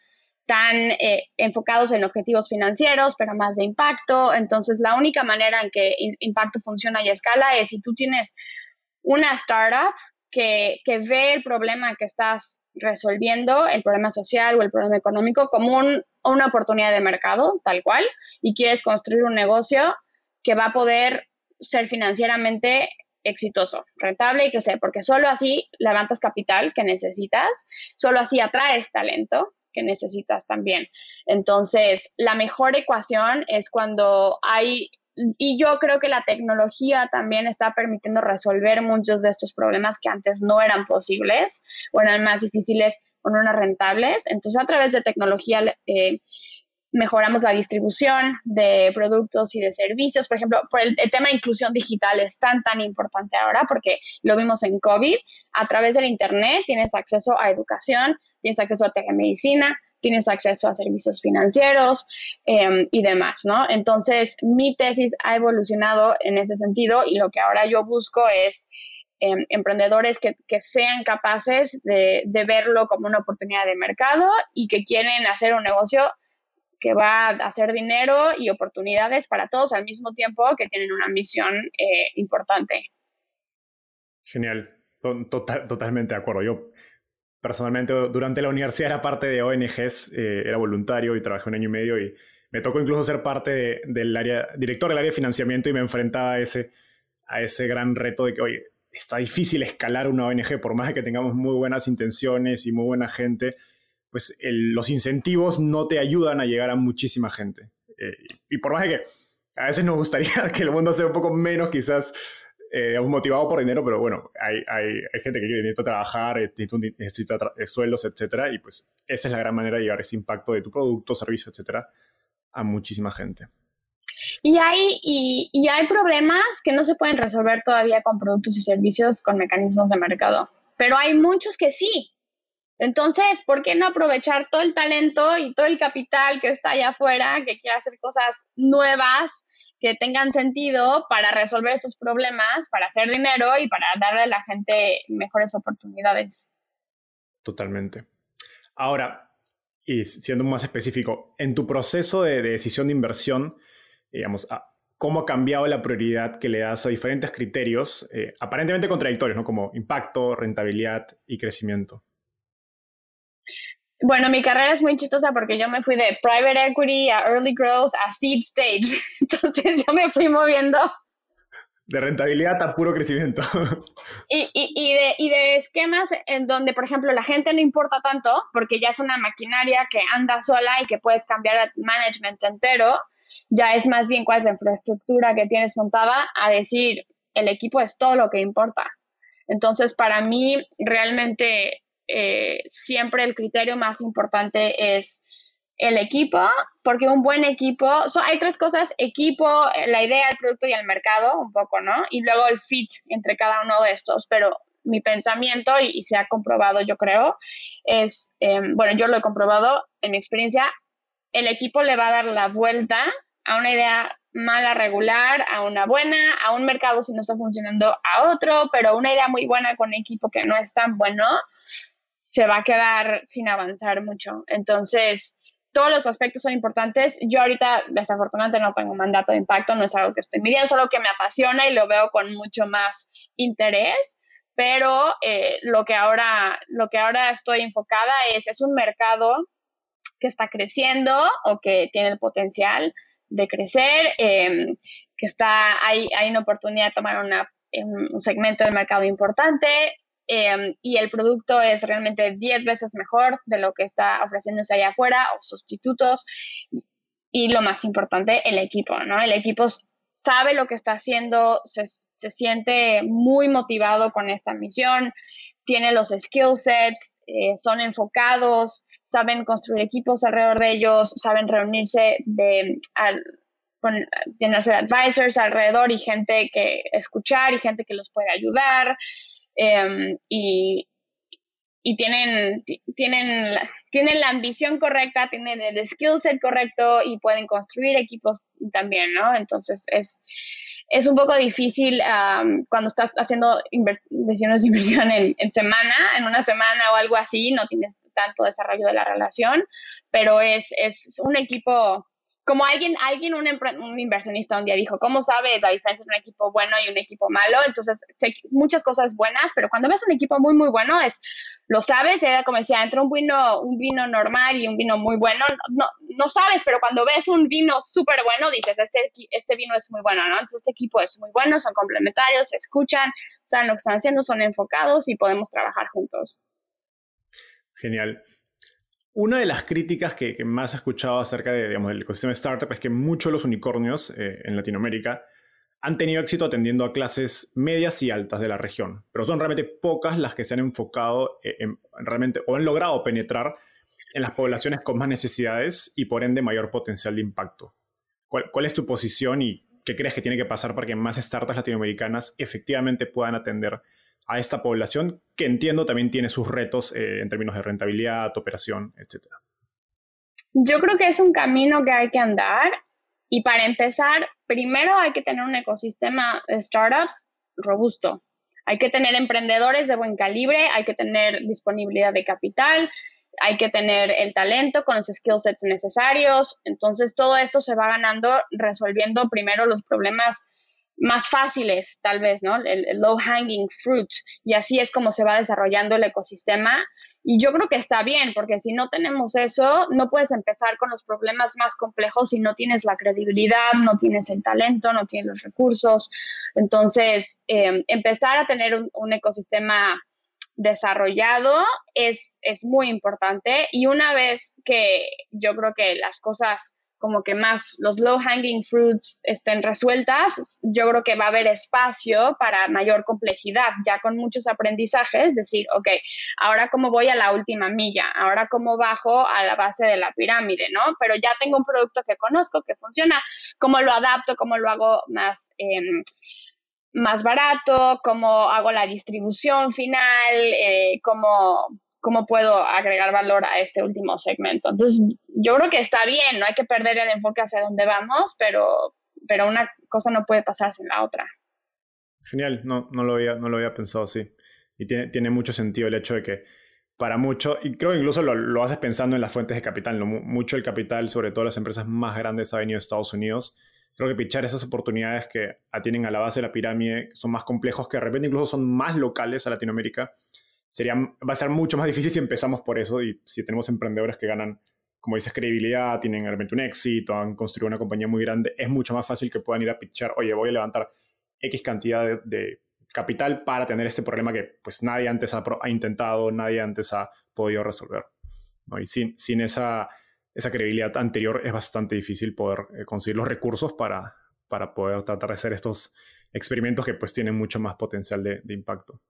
tan eh, enfocados en objetivos financieros, pero más de impacto. Entonces, la única manera en que impacto funciona y escala es si tú tienes una startup que, que, ve el problema que estás resolviendo, el problema social o el problema económico, como una oportunidad de mercado, tal cual, y quieres construir un negocio que va a poder ser financieramente exitoso, rentable y crecer, porque solo así levantas capital que necesitas, solo así atraes talento que necesitas también. Entonces, la mejor ecuación es cuando hay, y yo creo que la tecnología también está permitiendo resolver muchos de estos problemas que antes no eran posibles o eran más difíciles o no eran rentables. Entonces, a través de tecnología, eh, mejoramos la distribución de productos y de servicios. Por ejemplo, por el, tema de inclusión digital es tan, tan importante ahora porque lo vimos en COVID. A través del Internet tienes acceso a educación, tienes acceso a telemedicina, tienes acceso a servicios financieros em, y demás, ¿no? Entonces, mi tesis ha evolucionado en ese sentido y lo que ahora yo busco es em, emprendedores que, sean capaces de, de verlo como una oportunidad de mercado y que quieren hacer un negocio que va a hacer dinero y oportunidades para todos al mismo tiempo que tienen una misión eh, importante. Genial, totalmente de acuerdo. Yo personalmente durante la universidad era parte de ONGs, eh, era voluntario y trabajé un año y medio y me tocó incluso ser parte del área, director del área de financiamiento y me enfrentaba a ese, a ese gran reto de que, oye, está difícil escalar una ONG por más de que tengamos muy buenas intenciones y muy buena gente pues los incentivos no te ayudan a llegar a muchísima gente. Eh, y por más que a veces nos gustaría *laughs* que el mundo sea un poco menos quizás eh, motivado por dinero, pero bueno, hay, hay, gente que necesita trabajar, eh, necesita, sueldos, etcétera, y pues esa es la gran manera de llevar ese impacto de tu producto, servicio, etcétera, a muchísima gente. Y hay, y, y hay problemas que no se pueden resolver todavía con productos y servicios con mecanismos de mercado, pero hay muchos que sí, entonces, ¿por qué no aprovechar todo el talento y todo el capital que está allá afuera, que quiere hacer cosas nuevas, que tengan sentido para resolver estos problemas, para hacer dinero y para darle a la gente mejores oportunidades? Totalmente. Ahora, y siendo más específico, en tu proceso de, decisión de inversión, digamos, ah, ¿cómo ha cambiado la prioridad que le das a diferentes criterios, eh, aparentemente contradictorios, ¿no? como impacto, rentabilidad y crecimiento? Bueno, mi carrera es muy chistosa porque yo me fui de private equity a early growth a seed stage. *laughs* Entonces yo me fui moviendo. De rentabilidad a puro crecimiento. *laughs* Y, y, y, de, y de esquemas en donde, por ejemplo, la gente no importa tanto porque ya es una maquinaria que anda sola y que puedes cambiar el management entero. Ya es más bien cuál es la infraestructura que tienes montada a decir, el equipo es todo lo que importa. Entonces, para mí, realmente eh, siempre el criterio más importante es el equipo, porque un buen equipo, hay tres cosas, equipo, la idea, el producto y el mercado, un poco, ¿no? Y luego el fit entre cada uno de estos, pero mi pensamiento y, se ha comprobado, yo creo, es, em, bueno, yo lo he comprobado en mi experiencia, el equipo le va a dar la vuelta a una idea mala regular, a una buena, a un mercado si no está funcionando a otro, pero una idea muy buena con equipo que no es tan bueno, se va a quedar sin avanzar mucho. Entonces, todos los aspectos son importantes. Yo ahorita, desafortunadamente, no tengo mandato de impacto, no es algo que estoy midiendo, es algo que me apasiona y lo veo con mucho más interés. Pero eh, lo, que ahora, lo que ahora estoy enfocada es, es un mercado que está creciendo o que tiene el potencial de crecer, em, que está, hay, hay una oportunidad de tomar una, un segmento del mercado importante, Em, y el producto es realmente 10 veces mejor de lo que está ofreciéndose allá afuera o sustitutos. Y lo más importante, el equipo, ¿no? El equipo sabe lo que está haciendo, se, se siente muy motivado con esta misión, tiene los skill sets, eh, son enfocados, saben construir equipos alrededor de ellos, saben reunirse de, al, con, llenarse de advisors alrededor y gente que escuchar y gente que los puede ayudar. Em, y, y tienen, tienen, tienen la ambición correcta, tienen el skill set correcto y pueden construir equipos también, ¿no? Entonces es, es un poco difícil cuando estás haciendo inversiones de inversión en, en, semana, en una semana o algo así, no tienes tanto desarrollo de la relación, pero es, es un equipo como alguien, alguien un, un, inversionista un día dijo, ¿cómo sabes la diferencia entre un equipo bueno y un equipo malo? Entonces, muchas cosas buenas, pero cuando ves un equipo muy, muy bueno, es, lo sabes, era como decía, entre un vino, un vino normal y un vino muy bueno, no, no sabes, pero cuando ves un vino súper bueno, dices, este, este vino es muy bueno, ¿no? Entonces, este equipo es muy bueno, son complementarios, se escuchan, saben lo que están haciendo, son enfocados y podemos trabajar juntos. Genial. Una de las críticas que, más he escuchado acerca de, del ecosistema de startup es que muchos de los unicornios eh, en Latinoamérica han tenido éxito atendiendo a clases medias y altas de la región, pero son realmente pocas las que se han enfocado eh, en, realmente o han logrado penetrar en las poblaciones con más necesidades y por ende mayor potencial de impacto. ¿Cuál, cuál es tu posición y qué crees que tiene que pasar para que más startups latinoamericanas efectivamente puedan atender a esta población que entiendo también tiene sus retos eh, en términos de rentabilidad, operación, etc. Yo creo que es un camino que hay que andar y para empezar, primero hay que tener un ecosistema de startups robusto. Hay que tener emprendedores de buen calibre, hay que tener disponibilidad de capital, hay que tener el talento con los skill sets necesarios. Entonces, todo esto se va ganando resolviendo primero los problemas más fáciles, tal vez, ¿no? El, low hanging fruit. Y así es como se va desarrollando el ecosistema. Y yo creo que está bien, porque si no tenemos eso, no puedes empezar con los problemas más complejos si no tienes la credibilidad, no tienes el talento, no tienes los recursos. Entonces, em, empezar a tener un, un ecosistema desarrollado es, es muy importante. Y una vez que yo creo que las cosas como que más los low hanging fruits estén resueltas, yo creo que va a haber espacio para mayor complejidad, ya con muchos aprendizajes, decir, ok, ahora cómo voy a la última milla, ahora cómo bajo a la base de la pirámide, ¿no? Pero ya tengo un producto que conozco, que funciona, cómo lo adapto, cómo lo hago más... Em, más barato, cómo hago la distribución final, eh, cómo, cómo puedo agregar valor a este último segmento. Entonces, yo creo que está bien, no hay que perder el enfoque hacia dónde vamos, pero, pero una cosa no puede pasarse en la otra. Genial, no, no, lo, había, no lo había pensado así. Y tiene, tiene mucho sentido el hecho de que para mucho, y creo que incluso lo, lo haces pensando en las fuentes de capital, mucho el capital, sobre todo las empresas más grandes, ha venido de Estados Unidos. Creo que pichar esas oportunidades que atienen a la base de la pirámide son más complejos, que de repente incluso son más locales a Latinoamérica, sería, va a ser mucho más difícil si empezamos por eso y si tenemos emprendedores que ganan, como dices, credibilidad, tienen realmente un éxito, han construido una compañía muy grande, es mucho más fácil que puedan ir a pitchar, oye, voy a levantar X cantidad de, capital para tener este problema que pues nadie antes ha, intentado, nadie antes ha podido resolver. Y sin, sin esa, esa credibilidad anterior es bastante difícil poder eh, conseguir los recursos para, para poder tratar de hacer estos experimentos que pues tienen mucho más potencial de impacto.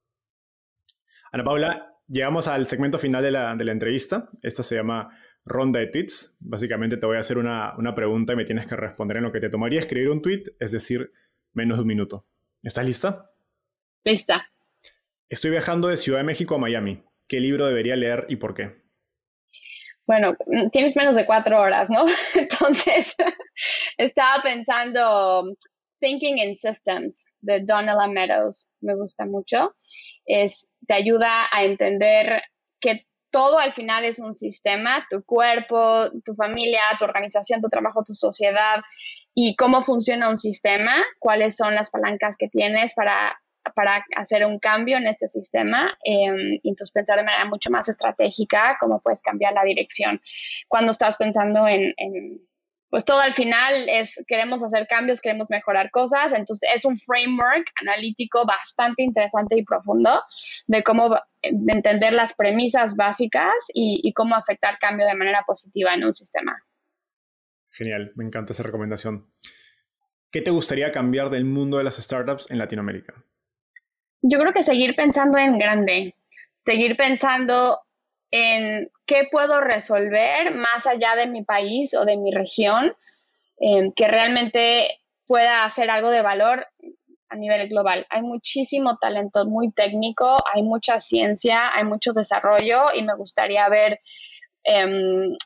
Ana Paula, llegamos al segmento final de la, entrevista. Esta se llama ronda de tweets. Básicamente te voy a hacer una, pregunta y me tienes que responder en lo que te tomaría escribir un tweet, es decir, menos de un minuto. ¿Estás lista? Lista. Estoy viajando de Ciudad de México a Miami. ¿Qué libro debería leer y por qué? Bueno, tienes menos de cuatro horas, ¿no? *laughs* Entonces, estaba pensando Thinking in Systems de Donella Meadows. Me gusta mucho. Es, te ayuda a entender que todo al final es un sistema, tu cuerpo, tu familia, tu organización, tu trabajo, tu sociedad y cómo funciona un sistema, cuáles son las palancas que tienes para para hacer un cambio en este sistema em, y entonces pensar de manera mucho más estratégica cómo puedes cambiar la dirección. Cuando estás pensando en, pues todo al final es, queremos hacer cambios, queremos mejorar cosas, entonces es un framework analítico bastante interesante y profundo de cómo entender las premisas básicas y, y cómo afectar cambio de manera positiva en un sistema. Genial, me encanta esa recomendación. ¿Qué te gustaría cambiar del mundo de las startups en Latinoamérica? yo creo que seguir pensando en grande, seguir pensando en qué puedo resolver más allá de mi país o de mi región, em, que realmente pueda hacer algo de valor a nivel global. Hay muchísimo talento muy técnico, hay mucha ciencia, hay mucho desarrollo y me gustaría ver Em,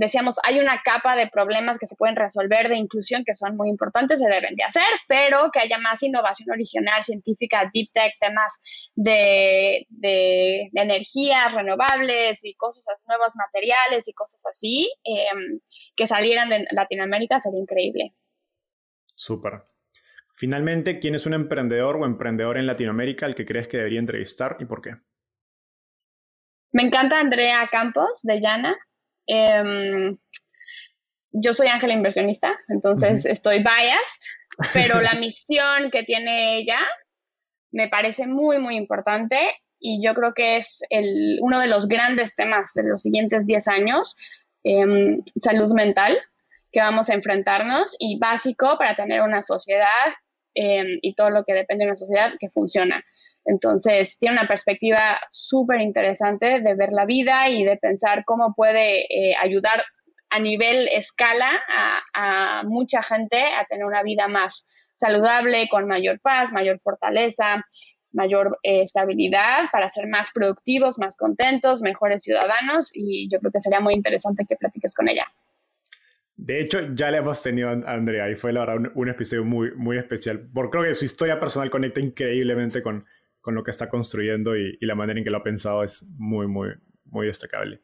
decíamos, hay una capa de problemas que se pueden resolver de inclusión que son muy importantes, se deben de hacer, pero que haya más innovación original, científica, deep tech, temas de, de, energías renovables y cosas nuevos materiales y cosas así, em, que salieran de Latinoamérica sería increíble. Súper. Finalmente, ¿quién es un emprendedor o emprendedor en Latinoamérica al que crees que debería entrevistar y por qué? Me encanta Andrea Campos de Llana. Em, yo soy Ángela Inversionista, entonces estoy biased, pero la misión que tiene ella me parece muy, muy importante y yo creo que es el, uno de los grandes temas de los siguientes 10 años, em, salud mental, que vamos a enfrentarnos y básico para tener una sociedad em, y todo lo que depende de una sociedad que funciona. Entonces, tiene una perspectiva súper interesante de ver la vida y de pensar cómo puede eh, ayudar a nivel escala a, mucha gente a tener una vida más saludable, con mayor paz, mayor fortaleza, mayor eh, estabilidad, para ser más productivos, más contentos, mejores ciudadanos y yo creo que sería muy interesante que platiques con ella. De hecho, ya le hemos tenido Andrea y fue la verdad un, episodio muy, muy especial, porque creo que su historia personal conecta increíblemente con, con lo que está construyendo y, la manera en que lo ha pensado es muy, muy, muy destacable.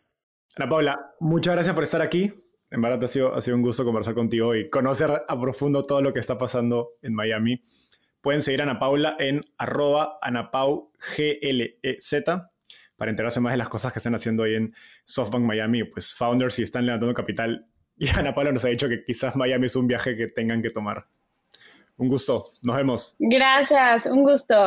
Ana Paula, muchas gracias por estar aquí. En verdad ha sido, ha sido un gusto conversar contigo y conocer a profundo todo lo que está pasando en Miami. Pueden seguir a Ana Paula en arroba anapauglez para enterarse más de las cosas que están haciendo ahí en SoftBank Miami. Pues founders y están levantando capital. *laughs* Y Ana Paula nos ha dicho que quizás Miami es un viaje que tengan que tomar. Un gusto. Nos vemos. Gracias. Un gusto.